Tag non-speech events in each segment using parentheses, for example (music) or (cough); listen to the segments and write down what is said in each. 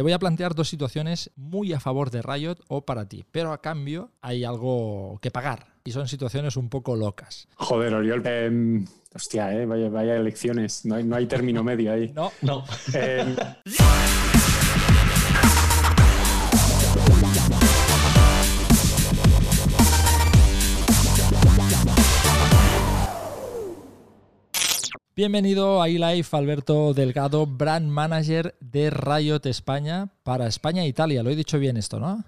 Te voy a plantear dos situaciones muy a favor de Riot o para ti, pero a cambio hay algo que pagar y son situaciones un poco locas. Joder, Oriol, em, hostia, eh, vaya, vaya elecciones, no hay, no hay término medio ahí. No, No. Em, (laughs) Bienvenido a eLife, Alberto Delgado, Brand Manager de Riot España para España e Italia. Lo he dicho bien esto, ¿no?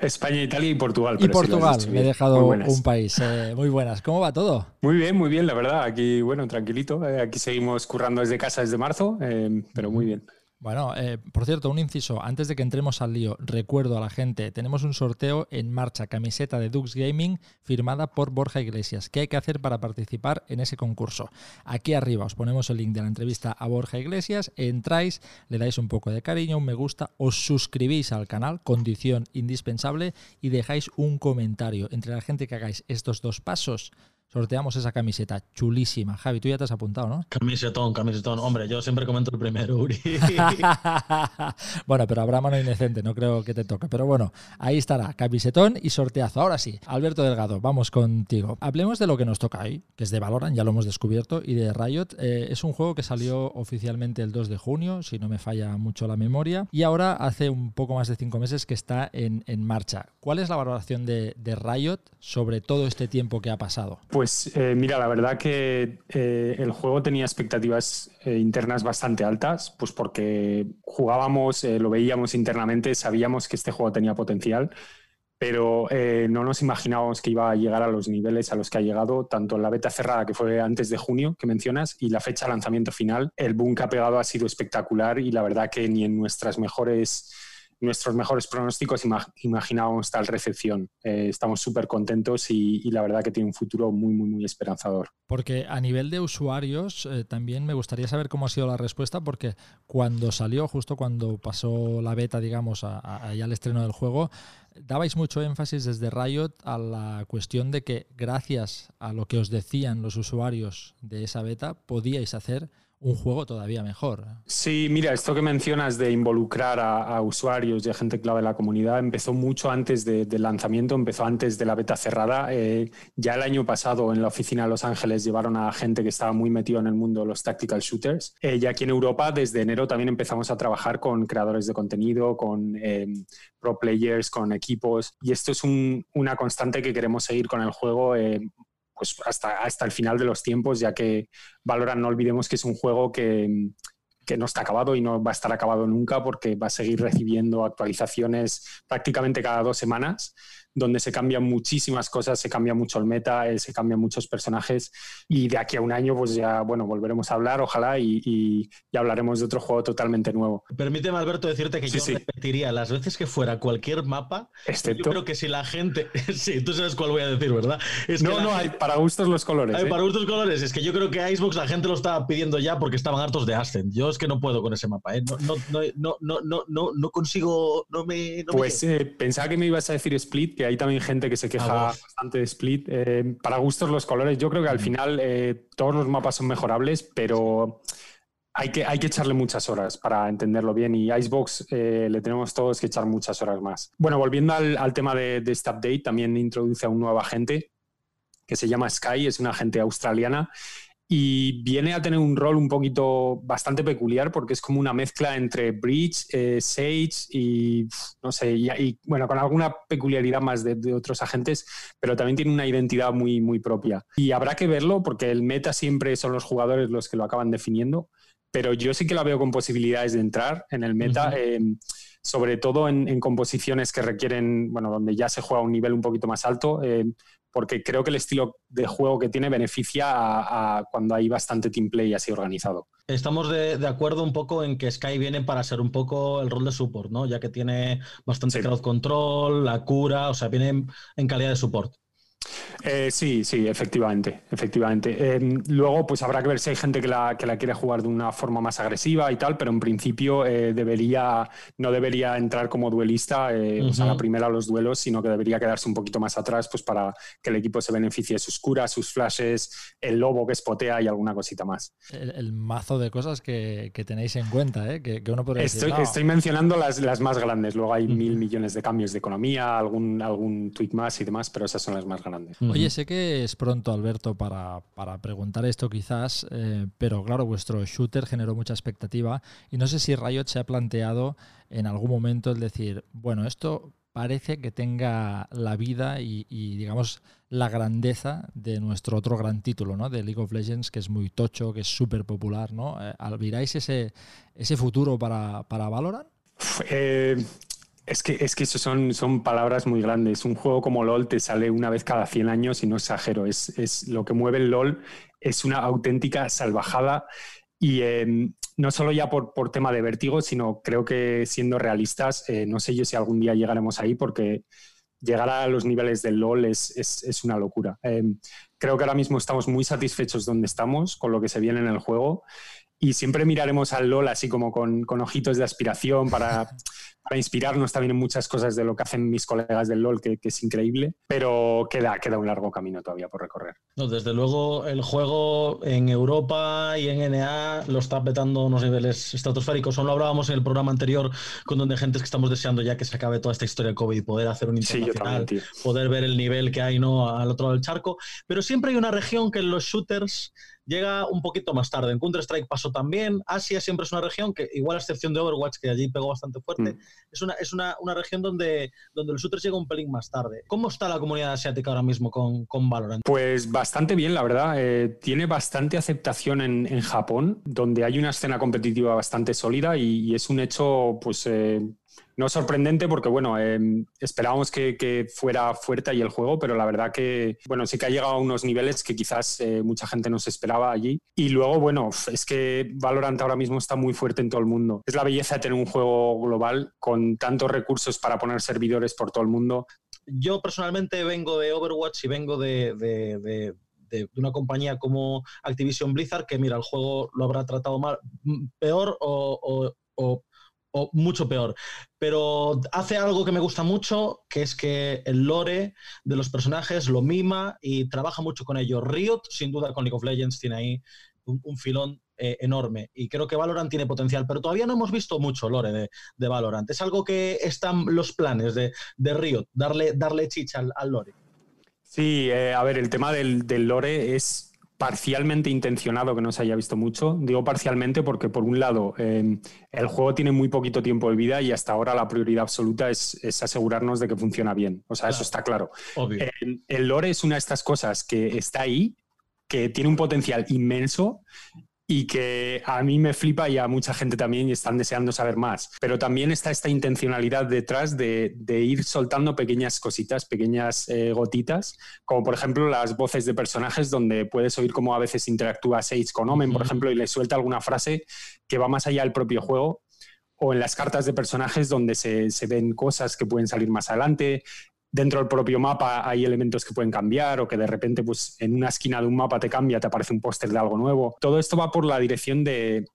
España, Italia y Portugal. Y pero Portugal, me he dejado un país. eh, muy buenas. ¿Cómo va todo? Muy bien, muy bien, la verdad. Aquí, bueno, tranquilito. eh, aquí seguimos currando desde casa desde marzo, em, pero muy bien. Bueno, eh, por cierto, un inciso, antes de que entremos al lío, recuerdo a la gente, tenemos un sorteo en marcha, camiseta de Dux Gaming firmada por Borja Iglesias. ¿Qué hay que hacer para participar en ese concurso? Aquí arriba os ponemos el link de la entrevista a Borja Iglesias, entráis, le dais un poco de cariño, un me gusta, os suscribís al canal, condición indispensable, y dejáis un comentario. Entre la gente que hagáis estos dos pasos, sorteamos esa camiseta chulísima. Javi, tú ya te has apuntado, ¿no? Camisetón, camisetón. Hombre, yo siempre comento el primero, Uri. (laughs) bueno, pero habrá mano indecente, no creo que te toque. Pero bueno, ahí estará, camisetón y sorteazo. Ahora sí, Alberto Delgado, vamos contigo. Hablemos de lo que nos toca ahí, que es de Valorant, ya lo hemos descubierto, y de Riot. Eh, es un juego que salió oficialmente el 2 de junio, si no me falla mucho la memoria, y ahora hace un poco más de cinco meses que está en, en marcha. ¿Cuál es la valoración de, de Riot sobre todo este tiempo que ha pasado? Pues eh, mira, la verdad que eh, el juego tenía expectativas eh, internas bastante altas, pues porque jugábamos, lo veíamos internamente, sabíamos que este juego tenía potencial, pero no nos imaginábamos que iba a llegar a los niveles a los que ha llegado, tanto en la beta cerrada que fue antes de junio, que mencionas, y la fecha de lanzamiento final. El boom que ha pegado ha sido espectacular y la verdad que ni en nuestras mejores nuestros mejores pronósticos ima- imaginábamos tal recepción. Eh, estamos súper contentos y, la verdad que tiene un futuro muy, muy, muy esperanzador. Porque a nivel de usuarios eh, también me gustaría saber cómo ha sido la respuesta, porque cuando salió, justo cuando pasó la beta, digamos, a, a- ya al estreno del juego, dabais mucho énfasis desde Riot a la cuestión de que gracias a lo que os decían los usuarios de esa beta, podíais hacer un juego todavía mejor. Sí, mira, esto que mencionas de involucrar a, usuarios y a gente clave de la comunidad empezó mucho antes de- del lanzamiento, empezó antes de la beta cerrada. Eh, ya el año pasado en la oficina de Los Ángeles llevaron a gente que estaba muy metido en el mundo de los tactical shooters. Eh, y aquí en Europa, desde enero también empezamos a trabajar con creadores de contenido, con eh, pro players, con equipos. Y esto es un- una constante que queremos seguir con el juego. Pues hasta, hasta el final de los tiempos, ya que Valorant no olvidemos que es un juego que, que no está acabado y no va a estar acabado nunca porque va a seguir recibiendo actualizaciones prácticamente cada dos semanas, donde se cambian muchísimas cosas, se cambia mucho el meta, eh, se cambian muchos personajes y de aquí a un año pues ya, bueno, volveremos a hablar, ojalá, y, y- y hablaremos de otro juego totalmente nuevo. Permíteme, Alberto, decirte que Sí, yo sí. repetiría las veces que fuera cualquier mapa. Yo Excepto... creo que si la gente. (laughs) sí, tú sabes cuál voy a decir, ¿verdad? Es que No, la no, hay para gustos los colores. Ay, ¿eh? para gustos colores, es que yo creo que a Xbox la gente lo estaba pidiendo ya porque estaban hartos de Ascent. Yo es que no puedo con ese mapa, ¿eh? No, no, no, no, no, no, no, no consigo, no me... no me Pues llega. eh, pensaba que me ibas a decir Split, que hay también gente que se queja Ah, bastante de Split. Eh, para gustos los colores, yo creo que al final eh, todos los mapas son mejorables, pero hay que, hay que echarle muchas horas para entenderlo bien y Icebox eh, le tenemos todos que echar muchas horas más. Bueno, volviendo al, al tema de, de este update, también introduce a un nuevo agente que se llama Sky, es una agente australiana y viene a tener un rol un poquito bastante peculiar porque es como una mezcla entre Breach, eh, Sage y no sé, y, y, bueno, con alguna peculiaridad más de, de, otros agentes, pero también tiene una identidad muy, muy propia. Y habrá que verlo porque el meta siempre son los jugadores los que lo acaban definiendo, pero yo sí que la veo con posibilidades de entrar en el meta. Uh -huh. eh, sobre todo en, en, composiciones que requieren, bueno, donde ya se juega a un nivel un poquito más alto, eh, porque creo que el estilo de juego que tiene beneficia a, a cuando hay bastante team play así organizado. Estamos de, de, acuerdo un poco en que Sky viene para ser un poco el rol de support, ¿no? Ya que tiene bastante sí. crowd control, la cura, o sea, viene en, en calidad de support. Eh, sí, sí, efectivamente, efectivamente. Em, luego, pues habrá que ver si hay gente que la, que la quiere jugar de una forma más agresiva y tal, pero en principio eh, debería, no debería entrar como duelista, eh, o sea, la primera a los duelos, sino que debería quedarse un poquito más atrás, pues para que el equipo se beneficie de sus curas, sus flashes, el lobo que spotea y alguna cosita más. El, mazo de cosas que, tenéis en cuenta, ¿eh? que, uno puede estoy, decir, estoy mencionando las, las más grandes, luego hay mil millones de cambios de economía, algún, algún tweet más y demás, pero esas son las más grandes. Oye, sé que es pronto, Alberto, para, preguntar esto quizás, eh, pero claro, vuestro shooter generó mucha expectativa y no sé si Riot se ha planteado en algún momento el decir, bueno, esto parece que tenga la vida y, digamos la grandeza de nuestro otro gran título, ¿no? De League of Legends, que es muy tocho, que es súper popular, ¿no? Eh, ¿Alviráis ese, ese futuro para, para Valorant? Eh, es que, es que eso son, son palabras muy grandes. Un juego como LOL te sale una vez cada 100 años y no exagero. Es, es lo que mueve el LOL es una auténtica salvajada y em, no solo ya por, por, tema de vértigo, sino creo que siendo realistas, eh, no sé yo si algún día llegaremos ahí porque llegar a los niveles del LOL es, es, es una locura. Em, creo que ahora mismo estamos muy satisfechos donde estamos, con lo que se viene en el juego y siempre miraremos al LOL así como con, con ojitos de aspiración para, para, inspirarnos también en muchas cosas de lo que hacen mis colegas del LOL, que, que, es increíble, pero queda, queda un largo camino todavía por recorrer. No, desde luego el juego en Europa y en NA lo está petando a unos niveles estratosféricos. Solo hablábamos en el programa anterior con donde gente que estamos deseando ya que se acabe toda esta historia de COVID y poder hacer un internacional, poder ver el nivel que hay ¿no? al otro lado del charco. Pero siempre hay una región que en los shooters llega un poquito más tarde. En Counter-Strike pasó también. Asia siempre es una región que, igual a excepción de Overwatch, que allí pegó bastante fuerte, mm. Es, una, es una, una, región donde, donde los shooters llega un pelín más tarde. ¿Cómo está la comunidad asiática ahora mismo con, con Valorant? Pues bastante bien, la verdad. Eh, tiene bastante aceptación en, en, Japón, donde hay una escena competitiva bastante sólida y, y es un hecho, pues... Eh, no sorprendente porque, bueno, em, esperábamos que, fuera fuerte ahí el juego, pero la verdad que, bueno, sí que ha llegado a unos niveles que quizás eh, mucha gente no se esperaba allí. Y luego, bueno, es que Valorant ahora mismo está muy fuerte en todo el mundo. Es la belleza de tener un juego global con tantos recursos para poner servidores por todo el mundo. Yo personalmente vengo de Overwatch y vengo de, de, una compañía como Activision Blizzard, que mira, el juego lo habrá tratado mal, peor o, o mucho peor. Pero hace algo que me gusta mucho, que es que el lore de los personajes lo mima y trabaja mucho con ellos. Riot, sin duda, con League of Legends tiene ahí un, filón eh, enorme. Y creo que Valorant tiene potencial, pero todavía no hemos visto mucho lore de, Valorant. Es algo que están los planes de, Riot, darle, darle chicha al, lore. Sí, eh, a ver, el tema del lore es parcialmente intencionado que no se haya visto mucho. Digo parcialmente porque, por un lado, em, el juego tiene muy poquito tiempo de vida y hasta ahora la prioridad absoluta es, asegurarnos de que funciona bien. O sea, eso está claro. el, lore es una de estas cosas que está ahí, que tiene un potencial inmenso y que a mí me flipa y a mucha gente también y están deseando saber más. Pero también está esta intencionalidad detrás de, ir soltando pequeñas cositas, pequeñas eh, gotitas, como por ejemplo las voces de personajes donde puedes oír cómo a veces interactúa Sage con Omen, por ejemplo, y le suelta alguna frase que va más allá del propio juego o en las cartas de personajes donde se, se, ven cosas que pueden salir más adelante, dentro del propio mapa hay elementos que pueden cambiar o que de repente pues, en una esquina de un mapa te cambia, te aparece un póster de algo nuevo. Todo esto va por la dirección de,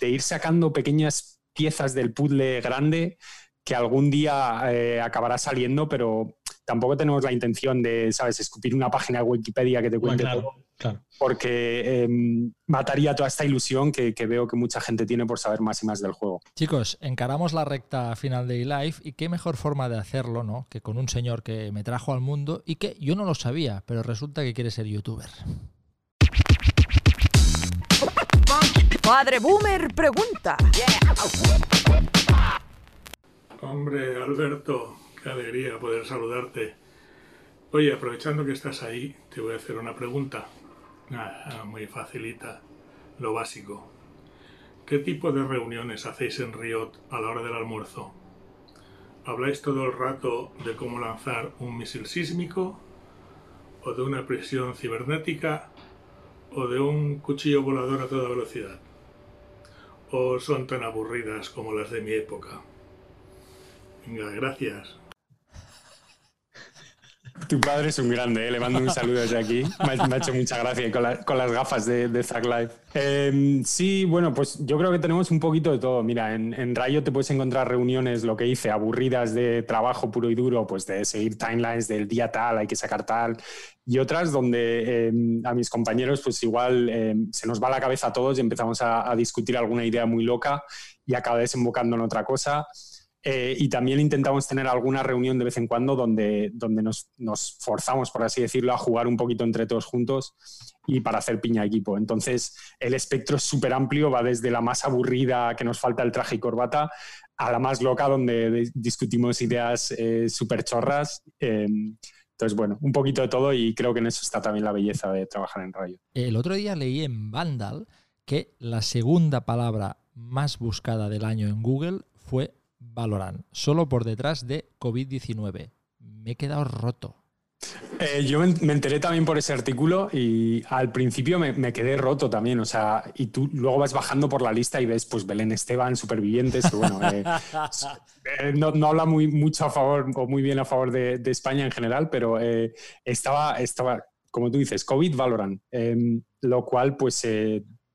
de ir sacando pequeñas piezas del puzzle grande que algún día eh, acabará saliendo, pero tampoco tenemos la intención de, ¿sabes?, escupir una página de Wikipedia que te cuente todo. Porque em, mataría toda esta ilusión que, veo que mucha gente tiene por saber más y más del juego. Chicos, encaramos la recta final de eLife y qué mejor forma de hacerlo, ¿no? Que con un señor que me trajo al mundo y que yo no lo sabía, pero resulta que quiere ser youtuber. Padre Boomer pregunta. Hombre, Alberto, qué alegría poder saludarte. Oye, aprovechando que estás ahí, te voy a hacer una pregunta. Ah, muy facilita, lo básico. ¿Qué tipo de reuniones hacéis en Riot a la hora del almuerzo? ¿Habláis todo el rato de cómo lanzar un misil sísmico? ¿O de una prisión cibernética? ¿O de un cuchillo volador a toda velocidad? ¿O son tan aburridas como las de mi época? Venga, gracias. Tu padre es un grande, ¿eh? le mando un saludo desde aquí. Me ha, hecho mucha gracia con, las gafas de, de Zack Live. Em, sí, bueno, pues yo creo que tenemos un poquito de todo. Mira, en, Rayo te puedes encontrar reuniones, lo que hice, aburridas de trabajo puro y duro, pues de seguir timelines del día tal, hay que sacar tal, y otras donde em, a mis compañeros pues igual em, se nos va la cabeza a todos y empezamos a, a discutir alguna idea muy loca y acaba desembocando en otra cosa. Eh, y también intentamos tener alguna reunión de vez en cuando donde, donde nos, nos, forzamos, por así decirlo, a jugar un poquito entre todos juntos y para hacer piña equipo. Entonces, el espectro es súper amplio, va desde la más aburrida que nos falta el traje y corbata a la más loca donde discutimos ideas eh, súper chorras. Em, entonces, bueno, un poquito de todo y creo que en eso está también la belleza de trabajar en Rayo. El otro día leí en Vandal que la segunda palabra más buscada del año en Google fue Valorant, solo por detrás de COVID-19. Me he quedado roto. Eh, yo me enteré también por ese artículo y al principio me, quedé roto también, o sea, y tú luego vas bajando por la lista y ves, pues Belén Esteban, supervivientes, que bueno, eh, (laughs) eh, no, habla muy, mucho a favor o muy bien a favor de, España en general, pero estaba, estaba, como tú dices, COVID Valorant, em, lo cual pues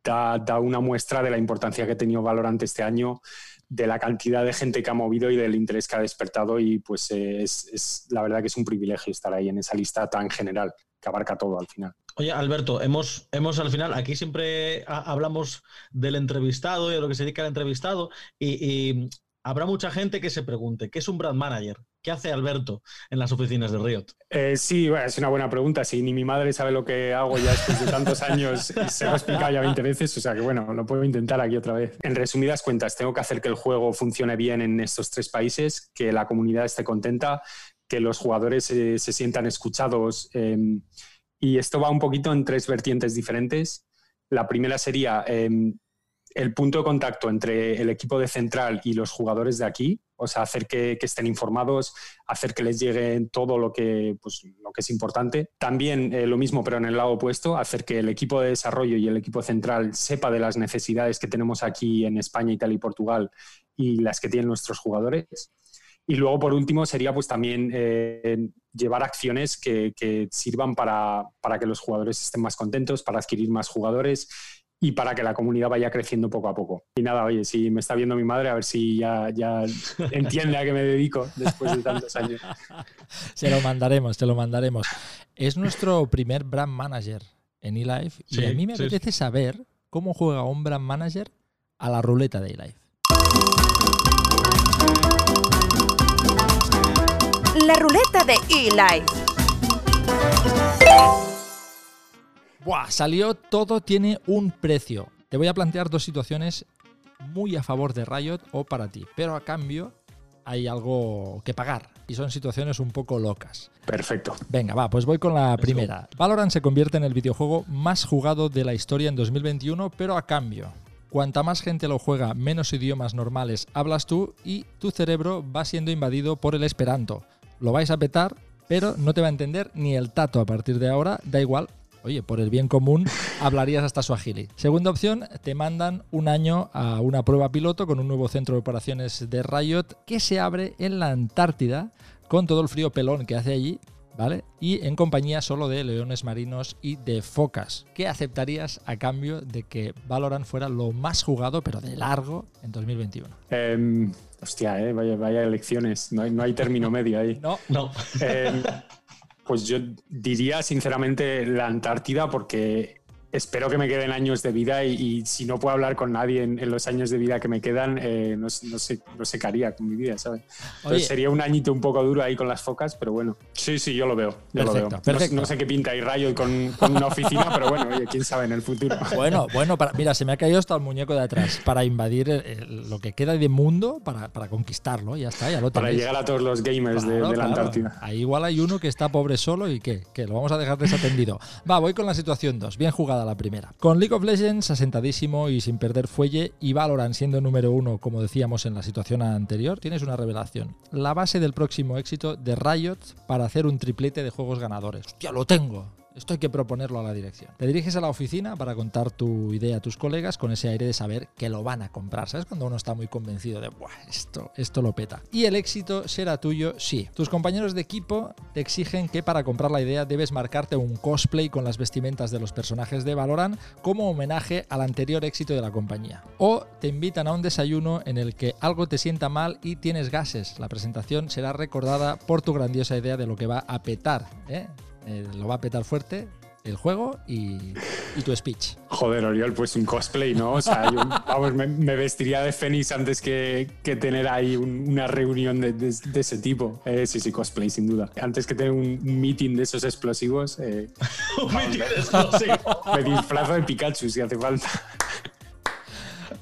da, una muestra de la importancia que ha tenido Valorant este año de la cantidad de gente que ha movido y del interés que ha despertado y pues es, la verdad que es un privilegio estar ahí en esa lista tan general que abarca todo al final. Oye, Alberto, hemos, hemos al final, aquí siempre hablamos del entrevistado y de lo que se dedica al entrevistado y habrá mucha gente que se pregunte, ¿qué es un brand manager? ¿Qué hace Alberto en las oficinas de Riot? Eh, sí, es una buena pregunta. Si ni mi madre sabe lo que hago ya después de tantos años, (laughs) se lo he explicado ya 20 veces, o sea que bueno, lo puedo intentar aquí otra vez. En resumidas cuentas, tengo que hacer que el juego funcione bien en estos tres países, que la comunidad esté contenta, que los jugadores eh, se sientan escuchados. Em, y esto va un poquito en tres vertientes diferentes. La primera sería em, el punto de contacto entre el equipo de central y los jugadores de aquí, o sea, hacer que, estén informados, hacer que les llegue todo lo que, pues, lo que es importante. También eh, lo mismo, pero en el lado opuesto, hacer que el equipo de desarrollo y el equipo central sepa de las necesidades que tenemos aquí en España, Italia y Portugal y las que tienen nuestros jugadores. Y luego, por último, sería pues también eh, llevar acciones que, que sirvan para, para que los jugadores estén más contentos, para adquirir más jugadores y para que la comunidad vaya creciendo poco a poco. Y nada, oye, si me está viendo mi madre, a ver si ya, ya (laughs) entiende a qué me dedico después de tantos años. Se lo mandaremos, te lo mandaremos. Es nuestro primer brand manager en eLife y a mí me apetece saber cómo juega un brand manager a la ruleta de eLife. La ruleta de eLife. Buah, salió todo tiene un precio. Te voy a plantear dos situaciones muy a favor de Riot o para ti, pero a cambio hay algo que pagar y son situaciones un poco locas. Perfecto. Venga, va, pues voy con la primera. Valorant se convierte en el videojuego más jugado de la historia en 2021, pero a cambio. Cuanta más gente lo juega, menos idiomas normales hablas tú y tu cerebro va siendo invadido por el esperanto. Lo vais a petar, pero no te va a entender ni el tato a partir de ahora, da igual, Oye, por el bien común (laughs) hablarías hasta su agili. Segunda opción, te mandan un año a una prueba piloto con un nuevo centro de operaciones de Riot que se abre en la Antártida con todo el frío pelón que hace allí, ¿vale? Y en compañía solo de leones marinos y de focas. ¿Qué aceptarías a cambio de que Valorant fuera lo más jugado, pero de largo, en 2021? Em, hostia, eh, vaya, vaya elecciones. No hay, no hay término medio ahí. No, no. Em, (laughs) pues yo diría sinceramente la Antártida porque espero que me queden años de vida y, si no puedo hablar con nadie en, los años de vida que me quedan, eh, no, sé, no sé qué haría con mi vida, ¿sabes? sería un añito un poco duro ahí con las focas, pero bueno. Sí, sí, yo lo veo. Yo lo veo. No, sé qué pinta ahí Rayo con, con una oficina, pero bueno, quién sabe en el futuro. (laughs) Bueno, bueno, mira, se me ha caído hasta el muñeco de atrás para invadir lo que queda de mundo para, para conquistarlo, ya está, ya lo Para llegar a todos los gamers de, la Antártida. Ahí igual hay uno que está pobre solo y que, que lo vamos a dejar desatendido. Va, voy con la situación 2. Bien jugada la primera. Con League of Legends asentadísimo y sin perder fuelle y Valorant siendo número uno, como decíamos en la situación anterior, tienes una revelación. La base del próximo éxito de Riot para hacer un triplete de juegos ganadores. ¡Hostia, lo tengo! Esto hay que proponerlo a la dirección. Te diriges a la oficina para contar tu idea a tus colegas con ese aire de saber que lo van a comprar. ¿Sabes? Cuando uno está muy convencido de, Buah, esto, esto lo peta. Y el éxito será tuyo, sí. Tus compañeros de equipo te exigen que para comprar la idea debes marcarte un cosplay con las vestimentas de los personajes de Valorant como homenaje al anterior éxito de la compañía. O te invitan a un desayuno en el que algo te sienta mal y tienes gases. La presentación será recordada por tu grandiosa idea de lo que va a petar. ¿eh? Eh, lo va a petar fuerte el juego y, y, tu speech. Joder, Oriol, pues un cosplay, ¿no? O sea, yo, vamos, me, me, vestiría de Fénix antes que, que tener ahí un, una reunión de, de, de ese tipo. Eh, sí, sí, cosplay, sin duda. Antes que tener un meeting de esos explosivos. Eh, (laughs) un meeting de explosivos. Me disfrazo de Pikachu si hace falta.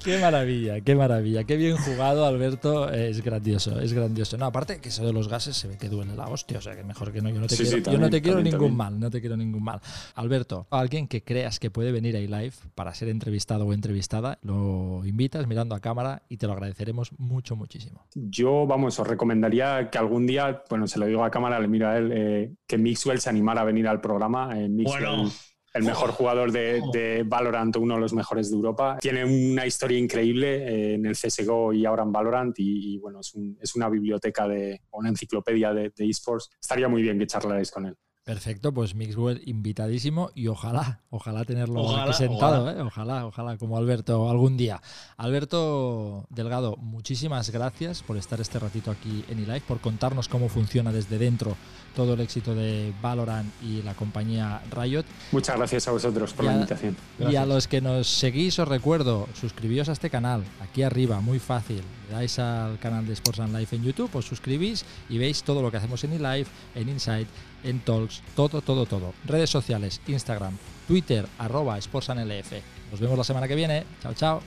Qué maravilla, qué maravilla, qué bien jugado, Alberto. Es grandioso, es grandioso. No, aparte que eso de los gases se ve que duele la hostia, o sea que mejor que no. Yo no te Sí, quiero, sí, yo también, no te quiero también, ningún también. mal, no te quiero ningún mal. Alberto, alguien que creas que puede venir a iLive para ser entrevistado o entrevistada, lo invitas mirando a cámara y te lo agradeceremos mucho, muchísimo. Yo, vamos, os recomendaría que algún día, bueno, se lo digo a cámara, le miro a él, eh, que Mixwell se animara a venir al programa. Eh, Mixwell, Bueno. El mejor jugador de, Valorant, uno de los mejores de Europa. Tiene una historia increíble eh, en el CSGO y ahora en Valorant y, bueno, es, un- es una biblioteca de, una enciclopedia de, de esports. Estaría muy bien que charlarais con él. Perfecto, pues Mixwell invitadísimo y ojalá, ojalá tenerlo Ojalá, aquí sentado, ojalá. ¿eh? ojalá, ojalá, como Alberto algún día. Alberto Delgado, muchísimas gracias por estar este ratito aquí en eLive, por contarnos cómo funciona desde dentro todo el éxito de Valorant y la compañía Riot. Muchas gracias a vosotros por la invitación. Y a Gracias. los que nos seguís os recuerdo, suscribíos a este canal, aquí arriba, muy fácil. Le dais al canal de Sports and Life en YouTube, os suscribís y veis todo lo que hacemos en eLive, en Insight, en Talks, todo, todo, todo. Redes sociales, Instagram, Twitter, arroba Sports and LF. Nos vemos la semana que viene. Chao, chao.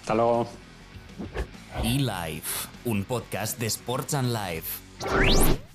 Hasta luego. eLife, un podcast de Sports and Life.